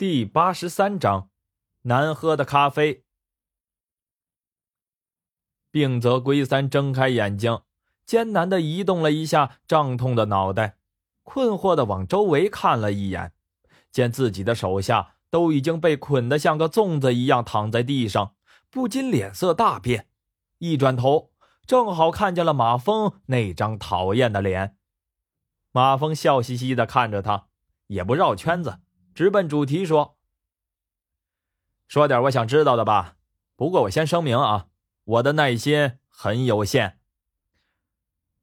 第八十三章，难喝的咖啡。病则龟三睁开眼睛，艰难的移动了一下胀痛的脑袋，困惑的往周围看了一眼，见自己的手下都已经被捆得像个粽子一样躺在地上，不禁脸色大变。一转头，正好看见了马峰那张讨厌的脸。马峰笑嘻嘻的看着他，也不绕圈子。直奔主题说：“说点我想知道的吧。不过我先声明啊，我的耐心很有限。”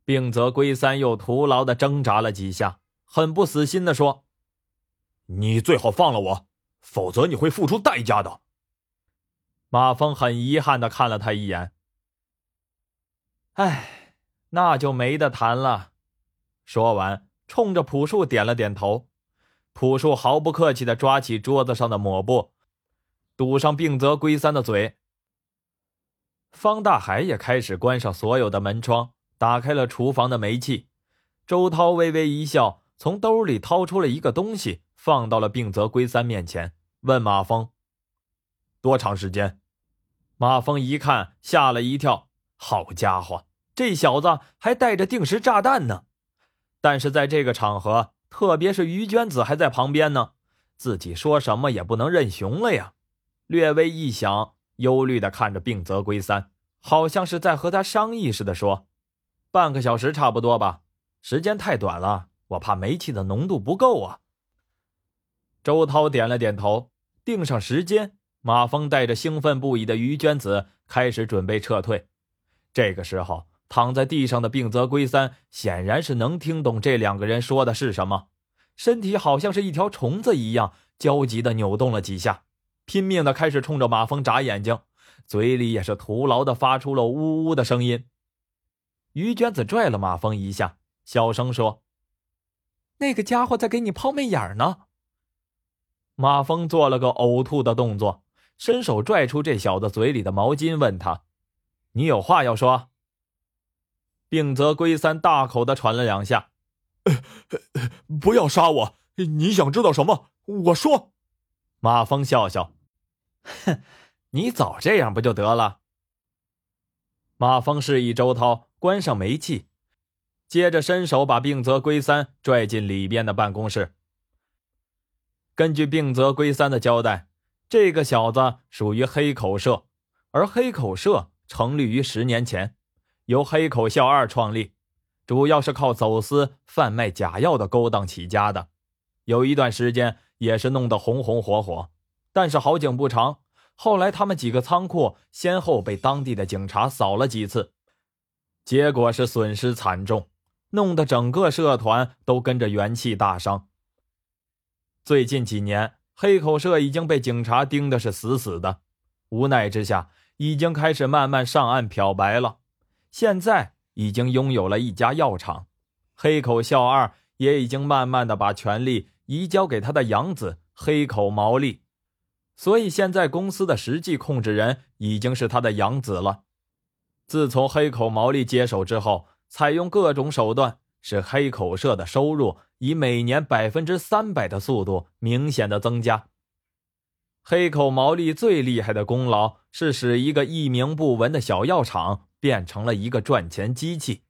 病则龟三又徒劳的挣扎了几下，很不死心的说：“你最好放了我，否则你会付出代价的。”马峰很遗憾的看了他一眼：“哎，那就没得谈了。”说完，冲着朴树点了点头。朴树毫不客气地抓起桌子上的抹布，堵上病则龟三的嘴。方大海也开始关上所有的门窗，打开了厨房的煤气。周涛微微一笑，从兜里掏出了一个东西，放到了病则龟三面前，问马峰：“多长时间？”马峰一看，吓了一跳：“好家伙，这小子还带着定时炸弹呢！”但是在这个场合，特别是于娟子还在旁边呢，自己说什么也不能认熊了呀。略微一想，忧虑的看着病则龟三，好像是在和他商议似的说：“半个小时差不多吧，时间太短了，我怕煤气的浓度不够啊。”周涛点了点头，定上时间。马峰带着兴奋不已的于娟子开始准备撤退。这个时候。躺在地上的病则龟三显然是能听懂这两个人说的是什么，身体好像是一条虫子一样焦急的扭动了几下，拼命的开始冲着马峰眨眼睛，嘴里也是徒劳的发出了呜呜的声音。于娟子拽了马峰一下，小声说：“那个家伙在给你抛媚眼呢。”马峰做了个呕吐的动作，伸手拽出这小子嘴里的毛巾，问他：“你有话要说？”病则龟三大口的喘了两下，不要杀我！你想知道什么？我说。马峰笑笑，哼，你早这样不就得了？马峰示意周涛关上煤气，接着伸手把病则龟三拽进里边的办公室。根据病则龟三的交代，这个小子属于黑口社，而黑口社成立于十年前。由黑口笑二创立，主要是靠走私、贩卖假药的勾当起家的，有一段时间也是弄得红红火火。但是好景不长，后来他们几个仓库先后被当地的警察扫了几次，结果是损失惨重，弄得整个社团都跟着元气大伤。最近几年，黑口社已经被警察盯的是死死的，无奈之下，已经开始慢慢上岸漂白了。现在已经拥有了一家药厂，黑口笑二也已经慢慢的把权力移交给他的养子黑口毛利，所以现在公司的实际控制人已经是他的养子了。自从黑口毛利接手之后，采用各种手段，使黑口社的收入以每年百分之三百的速度明显的增加。黑口毛利最厉害的功劳是使一个一名不闻的小药厂。变成了一个赚钱机器，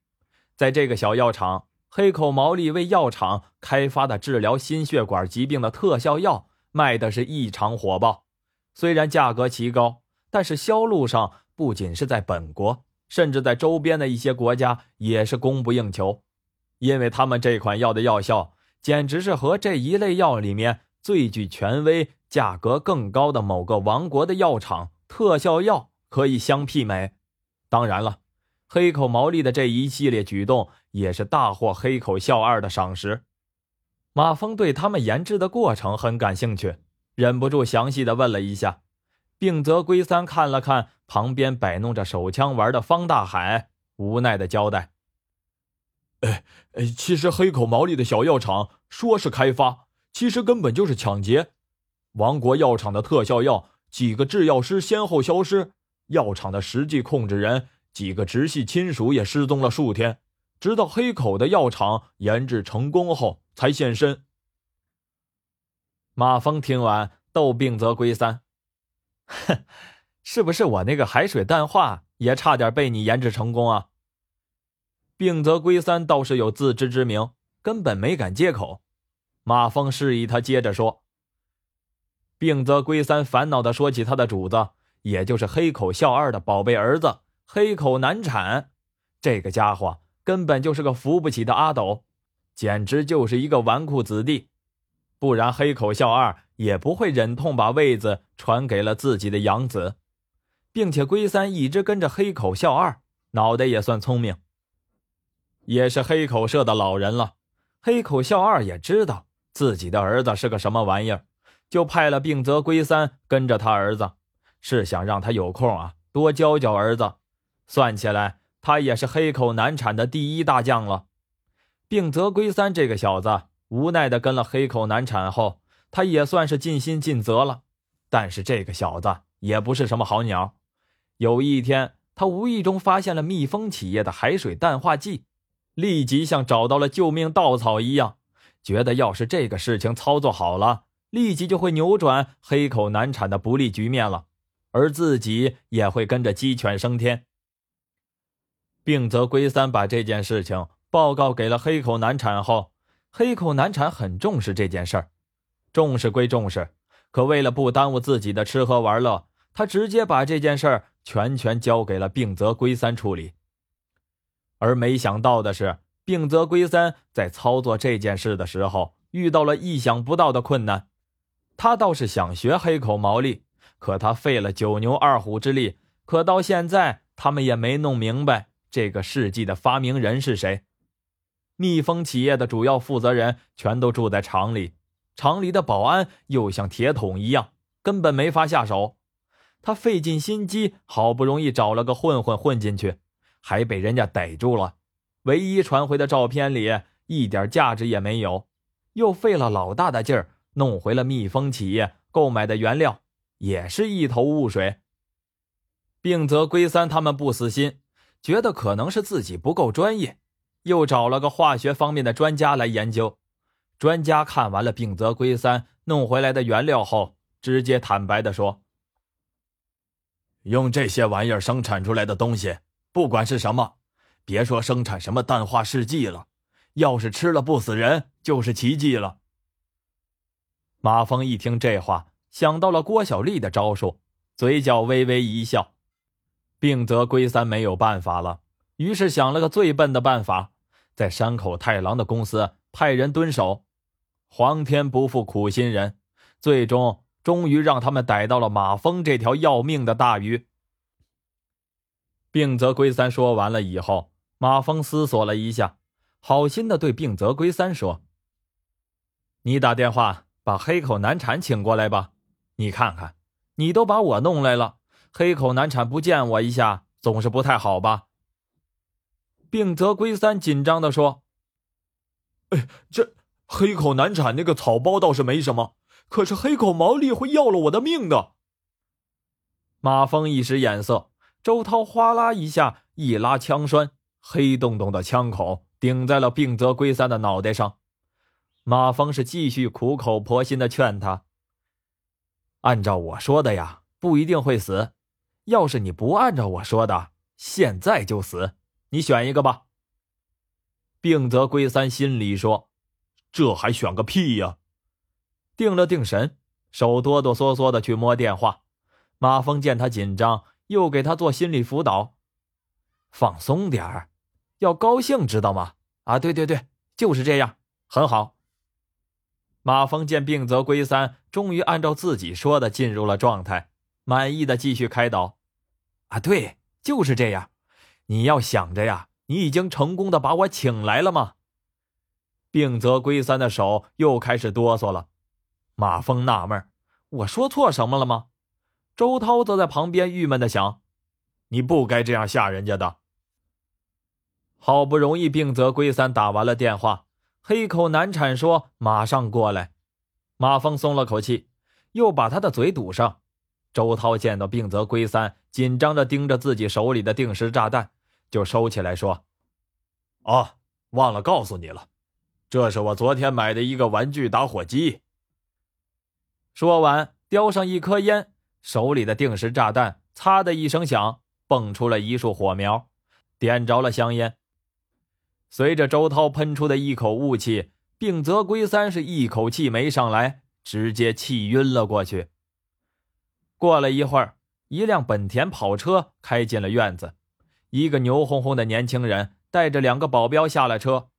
在这个小药厂，黑口毛利为药厂开发的治疗心血管疾病的特效药卖的是异常火爆。虽然价格奇高，但是销路上不仅是在本国，甚至在周边的一些国家也是供不应求。因为他们这款药的药效简直是和这一类药里面最具权威、价格更高的某个王国的药厂特效药可以相媲美。当然了，黑口毛利的这一系列举动也是大获黑口笑二的赏识。马峰对他们研制的过程很感兴趣，忍不住详细的问了一下。病则龟三看了看旁边摆弄着手枪玩的方大海，无奈的交代：“哎哎，其实黑口毛利的小药厂说是开发，其实根本就是抢劫。王国药厂的特效药，几个制药师先后消失。”药厂的实际控制人几个直系亲属也失踪了数天，直到黑口的药厂研制成功后才现身。马峰听完，逗病则归三。哼，是不是我那个海水淡化也差点被你研制成功啊？病则归三倒是有自知之明，根本没敢接口。马峰示意他接着说。病则归三烦恼的说起他的主子，也就是黑口笑二的宝贝儿子黑口难产，这个家伙根本就是个扶不起的阿斗，简直就是一个纨绔子弟。不然黑口笑二也不会忍痛把位子传给了自己的养子，并且龟三一直跟着黑口笑二，脑袋也算聪明。也是黑口社的老人了，黑口笑二也知道自己的儿子是个什么玩意儿，就派了病则龟三跟着他儿子，是想让他有空啊多教教儿子。算起来，他也是黑口难产的第一大将了。病则龟三这个小子无奈的跟了黑口难产后，他也算是尽心尽责了。但是这个小子也不是什么好鸟。有一天，他无意中发现了蜜蜂企业的海水淡化剂。立即像找到了救命稻草一样，觉得要是这个事情操作好了，立即就会扭转黑口难产的不利局面了，而自己也会跟着鸡犬升天。病则龟三把这件事情报告给了黑口难产后，黑口难产很重视这件事儿，重视归重视，可为了不耽误自己的吃喝玩乐，他直接把这件事儿全权交给了病则龟三处理。而没想到的是，病则龟三在操作这件事的时候遇到了意想不到的困难。他倒是想学黑口毛利，可他费了九牛二虎之力，可到现在他们也没弄明白这个世纪的发明人是谁。蜜蜂企业的主要负责人全都住在厂里，厂里的保安又像铁桶一样，根本没法下手。他费尽心机，好不容易找了个混混混进去。还被人家逮住了，唯一传回的照片里一点价值也没有，又费了老大的劲儿弄回了蜜蜂企业购买的原料，也是一头雾水。病则龟三他们不死心，觉得可能是自己不够专业，又找了个化学方面的专家来研究。专家看完了病则龟三弄回来的原料后，直接坦白的说：“用这些玩意儿生产出来的东西。”不管是什么，别说生产什么淡化试剂了，要是吃了不死人，就是奇迹了。马峰一听这话，想到了郭小丽的招数，嘴角微微一笑。病则龟三没有办法了，于是想了个最笨的办法，在山口太郎的公司派人蹲守。皇天不负苦心人，最终终于让他们逮到了马峰这条要命的大鱼。病则龟三说完了以后，马峰思索了一下，好心的对病则龟三说：“你打电话把黑口难产请过来吧。你看看，你都把我弄来了，黑口难产不见我一下，总是不太好吧？”病则龟三紧张的说：“哎，这黑口难产那个草包倒是没什么，可是黑口毛利会要了我的命的。”马峰一时眼色。周涛哗啦一下一拉枪栓，黑洞洞的枪口顶在了病则龟三的脑袋上。马峰是继续苦口婆心的劝他：“按照我说的呀，不一定会死；要是你不按照我说的，现在就死，你选一个吧。”病则龟三心里说：“这还选个屁呀！”定了定神，手哆哆嗦嗦的去摸电话。马峰见他紧张。又给他做心理辅导，放松点儿，要高兴，知道吗？啊，对对对，就是这样，很好。马峰见病则龟三终于按照自己说的进入了状态，满意的继续开导。啊，对，就是这样。你要想着呀，你已经成功的把我请来了吗？病则龟三的手又开始哆嗦了。马峰纳闷我说错什么了吗？周涛则在旁边郁闷的想：“你不该这样吓人家的。”好不容易，病则龟三打完了电话，黑口难产说：“马上过来。”马峰松了口气，又把他的嘴堵上。周涛见到病则龟三紧张的盯着自己手里的定时炸弹，就收起来说：“哦，忘了告诉你了，这是我昨天买的一个玩具打火机。”说完。叼上一颗烟，手里的定时炸弹“擦”的一声响，蹦出了一束火苗，点着了香烟。随着周涛喷出的一口雾气，病泽龟三是一口气没上来，直接气晕了过去。过了一会儿，一辆本田跑车开进了院子，一个牛哄哄的年轻人带着两个保镖下了车。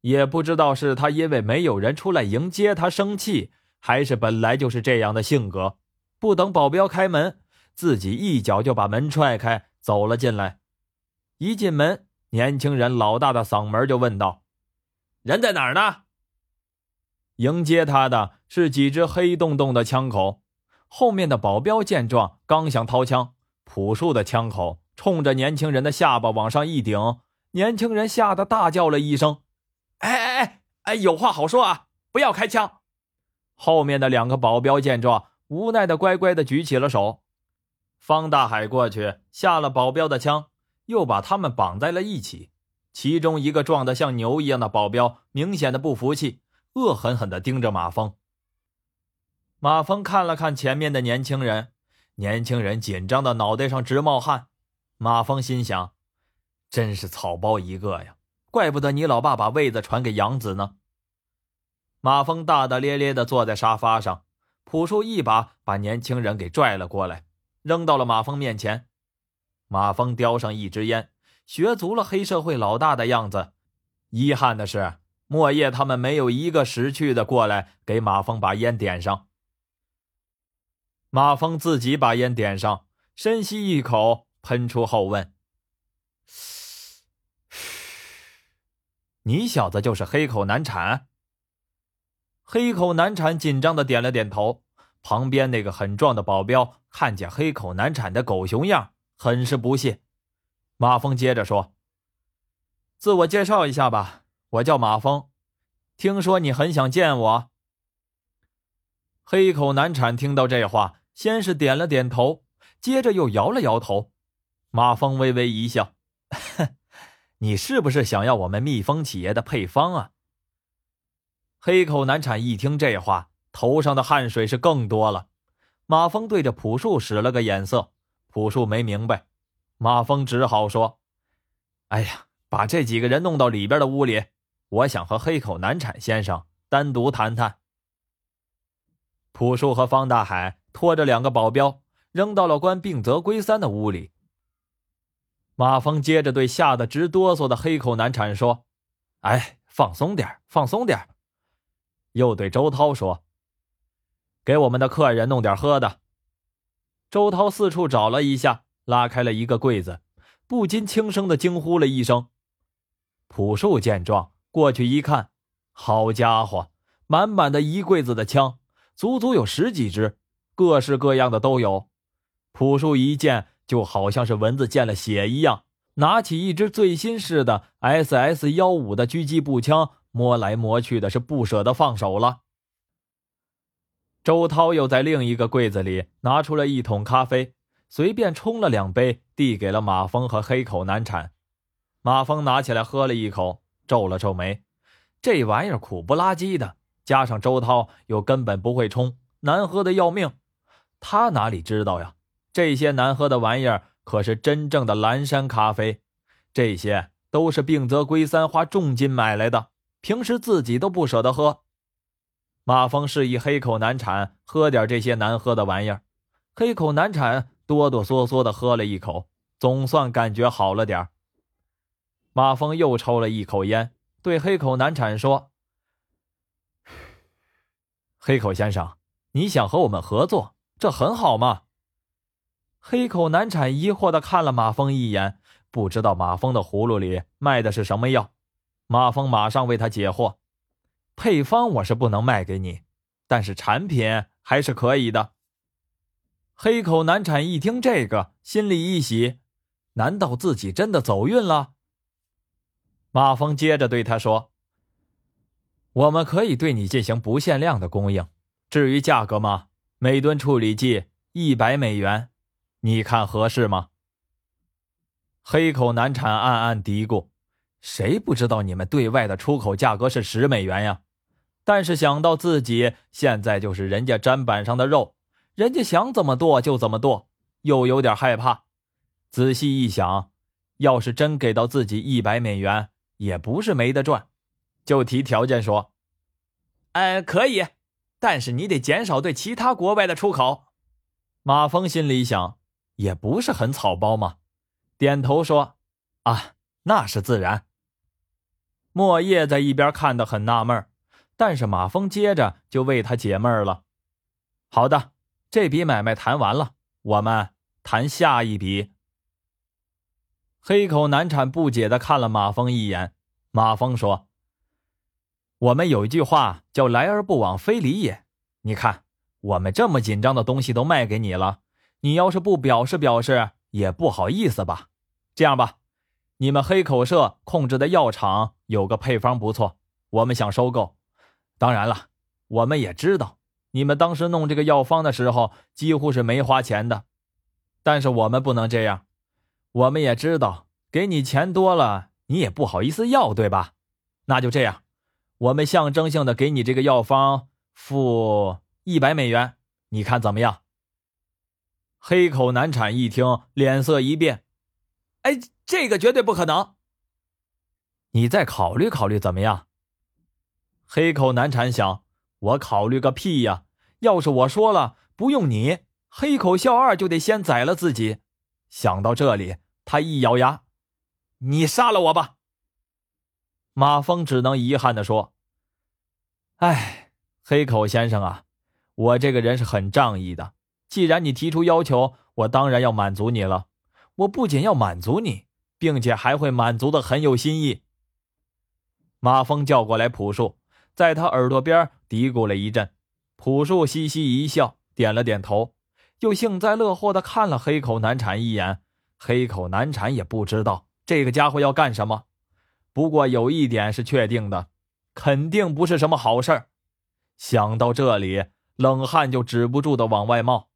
也不知道是他因为没有人出来迎接他生气，还是本来就是这样的性格，不等保镖开门，自己一脚就把门踹开，走了进来。一进门，年轻人老大的嗓门就问道：“人在哪儿呢？”迎接他的是几只黑洞洞的枪口。后面的保镖见状，刚想掏枪，朴树的枪口冲着年轻人的下巴往上一顶，年轻人吓得大叫了一声。哎哎哎哎，有话好说啊！不要开枪。后面的两个保镖见状，无奈的乖乖的举起了手。方大海过去下了保镖的枪，又把他们绑在了一起。其中一个壮得像牛一样的保镖明显的不服气，恶狠狠的盯着马峰。马峰看了看前面的年轻人，年轻人紧张的脑袋上直冒汗。马峰心想：真是草包一个呀！怪不得你老爸把位子传给杨子呢。马峰大大咧咧地坐在沙发上，朴树一把把年轻人给拽了过来，扔到了马峰面前。马峰叼上一支烟，学足了黑社会老大的样子。遗憾的是，莫叶他们没有一个识趣的过来给马峰把烟点上。马峰自己把烟点上，深吸一口，喷出后问。你小子就是黑口难产。黑口难产紧张的点了点头。旁边那个很壮的保镖看见黑口难产的狗熊样，很是不屑。马峰接着说：“自我介绍一下吧，我叫马峰。听说你很想见我。”黑口难产听到这话，先是点了点头，接着又摇了摇头。马峰微微一笑：“。”你是不是想要我们蜜蜂企业的配方啊？黑口难产一听这话，头上的汗水是更多了。马峰对着朴树使了个眼色，朴树没明白，马峰只好说：“哎呀，把这几个人弄到里边的屋里，我想和黑口难产先生单独谈谈。”朴树和方大海拖着两个保镖，扔到了关病泽龟三的屋里。马峰接着对吓得直哆嗦的黑口难产说：“哎，放松点放松点又对周涛说：“给我们的客人弄点喝的。”周涛四处找了一下，拉开了一个柜子，不禁轻声的惊呼了一声。朴树见状，过去一看，好家伙，满满的一柜子的枪，足足有十几支，各式各样的都有。朴树一见。就好像是蚊子见了血一样，拿起一支最新式的 SS 幺五的狙击步枪，摸来摸去的，是不舍得放手了。周涛又在另一个柜子里拿出了一桶咖啡，随便冲了两杯，递给了马峰和黑口难产。马峰拿起来喝了一口，皱了皱眉，这玩意儿苦不拉几的，加上周涛又根本不会冲，难喝的要命，他哪里知道呀？这些难喝的玩意儿可是真正的蓝山咖啡，这些都是病泽龟三花重金买来的，平时自己都不舍得喝。马峰示意黑口难产喝点这些难喝的玩意儿，黑口难产哆哆嗦嗦的喝了一口，总算感觉好了点马峰又抽了一口烟，对黑口难产说：“黑口先生，你想和我们合作，这很好嘛。”黑口难产疑惑的看了马峰一眼，不知道马峰的葫芦里卖的是什么药。马峰马上为他解惑：“配方我是不能卖给你，但是产品还是可以的。”黑口难产一听这个，心里一喜，难道自己真的走运了？马峰接着对他说：“我们可以对你进行不限量的供应，至于价格嘛，每吨处理剂一百美元。”你看合适吗？黑口难产暗暗嘀咕：“谁不知道你们对外的出口价格是十美元呀？但是想到自己现在就是人家砧板上的肉，人家想怎么剁就怎么剁，又有点害怕。仔细一想，要是真给到自己一百美元，也不是没得赚，就提条件说：“哎，可以，但是你得减少对其他国外的出口。”马峰心里想，也不是很草包嘛，点头说：“啊，那是自然。”莫叶在一边看得很纳闷但是马峰接着就为他解闷了。好的，这笔买卖谈完了，我们谈下一笔。黑口难产不解的看了马峰一眼。马峰说：“我们有一句话叫‘来而不往非礼也’。你看，我们这么紧张的东西都卖给你了，你要是不表示表示，也不好意思吧？这样吧。”你们黑口社控制的药厂有个配方不错，我们想收购。当然了，我们也知道你们当时弄这个药方的时候几乎是没花钱的，但是我们不能这样。我们也知道给你钱多了，你也不好意思要，对吧？那就这样，我们象征性的给你这个药方付一百美元，你看怎么样？黑口难产一听，脸色一变，哎。这个绝对不可能。你再考虑考虑怎么样？黑口难产想，我考虑个屁呀！要是我说了不用你，黑口笑二就得先宰了自己。想到这里，他一咬牙：“你杀了我吧！”马峰只能遗憾的说：“哎，黑口先生啊，我这个人是很仗义的。既然你提出要求，我当然要满足你了。我不仅要满足你。”并且还会满足的很有心意。马峰叫过来朴树，在他耳朵边嘀咕了一阵。朴树嘻嘻一笑，点了点头，又幸灾乐祸的看了黑口难产一眼。黑口难产也不知道这个家伙要干什么，不过有一点是确定的，肯定不是什么好事儿。想到这里，冷汗就止不住的往外冒。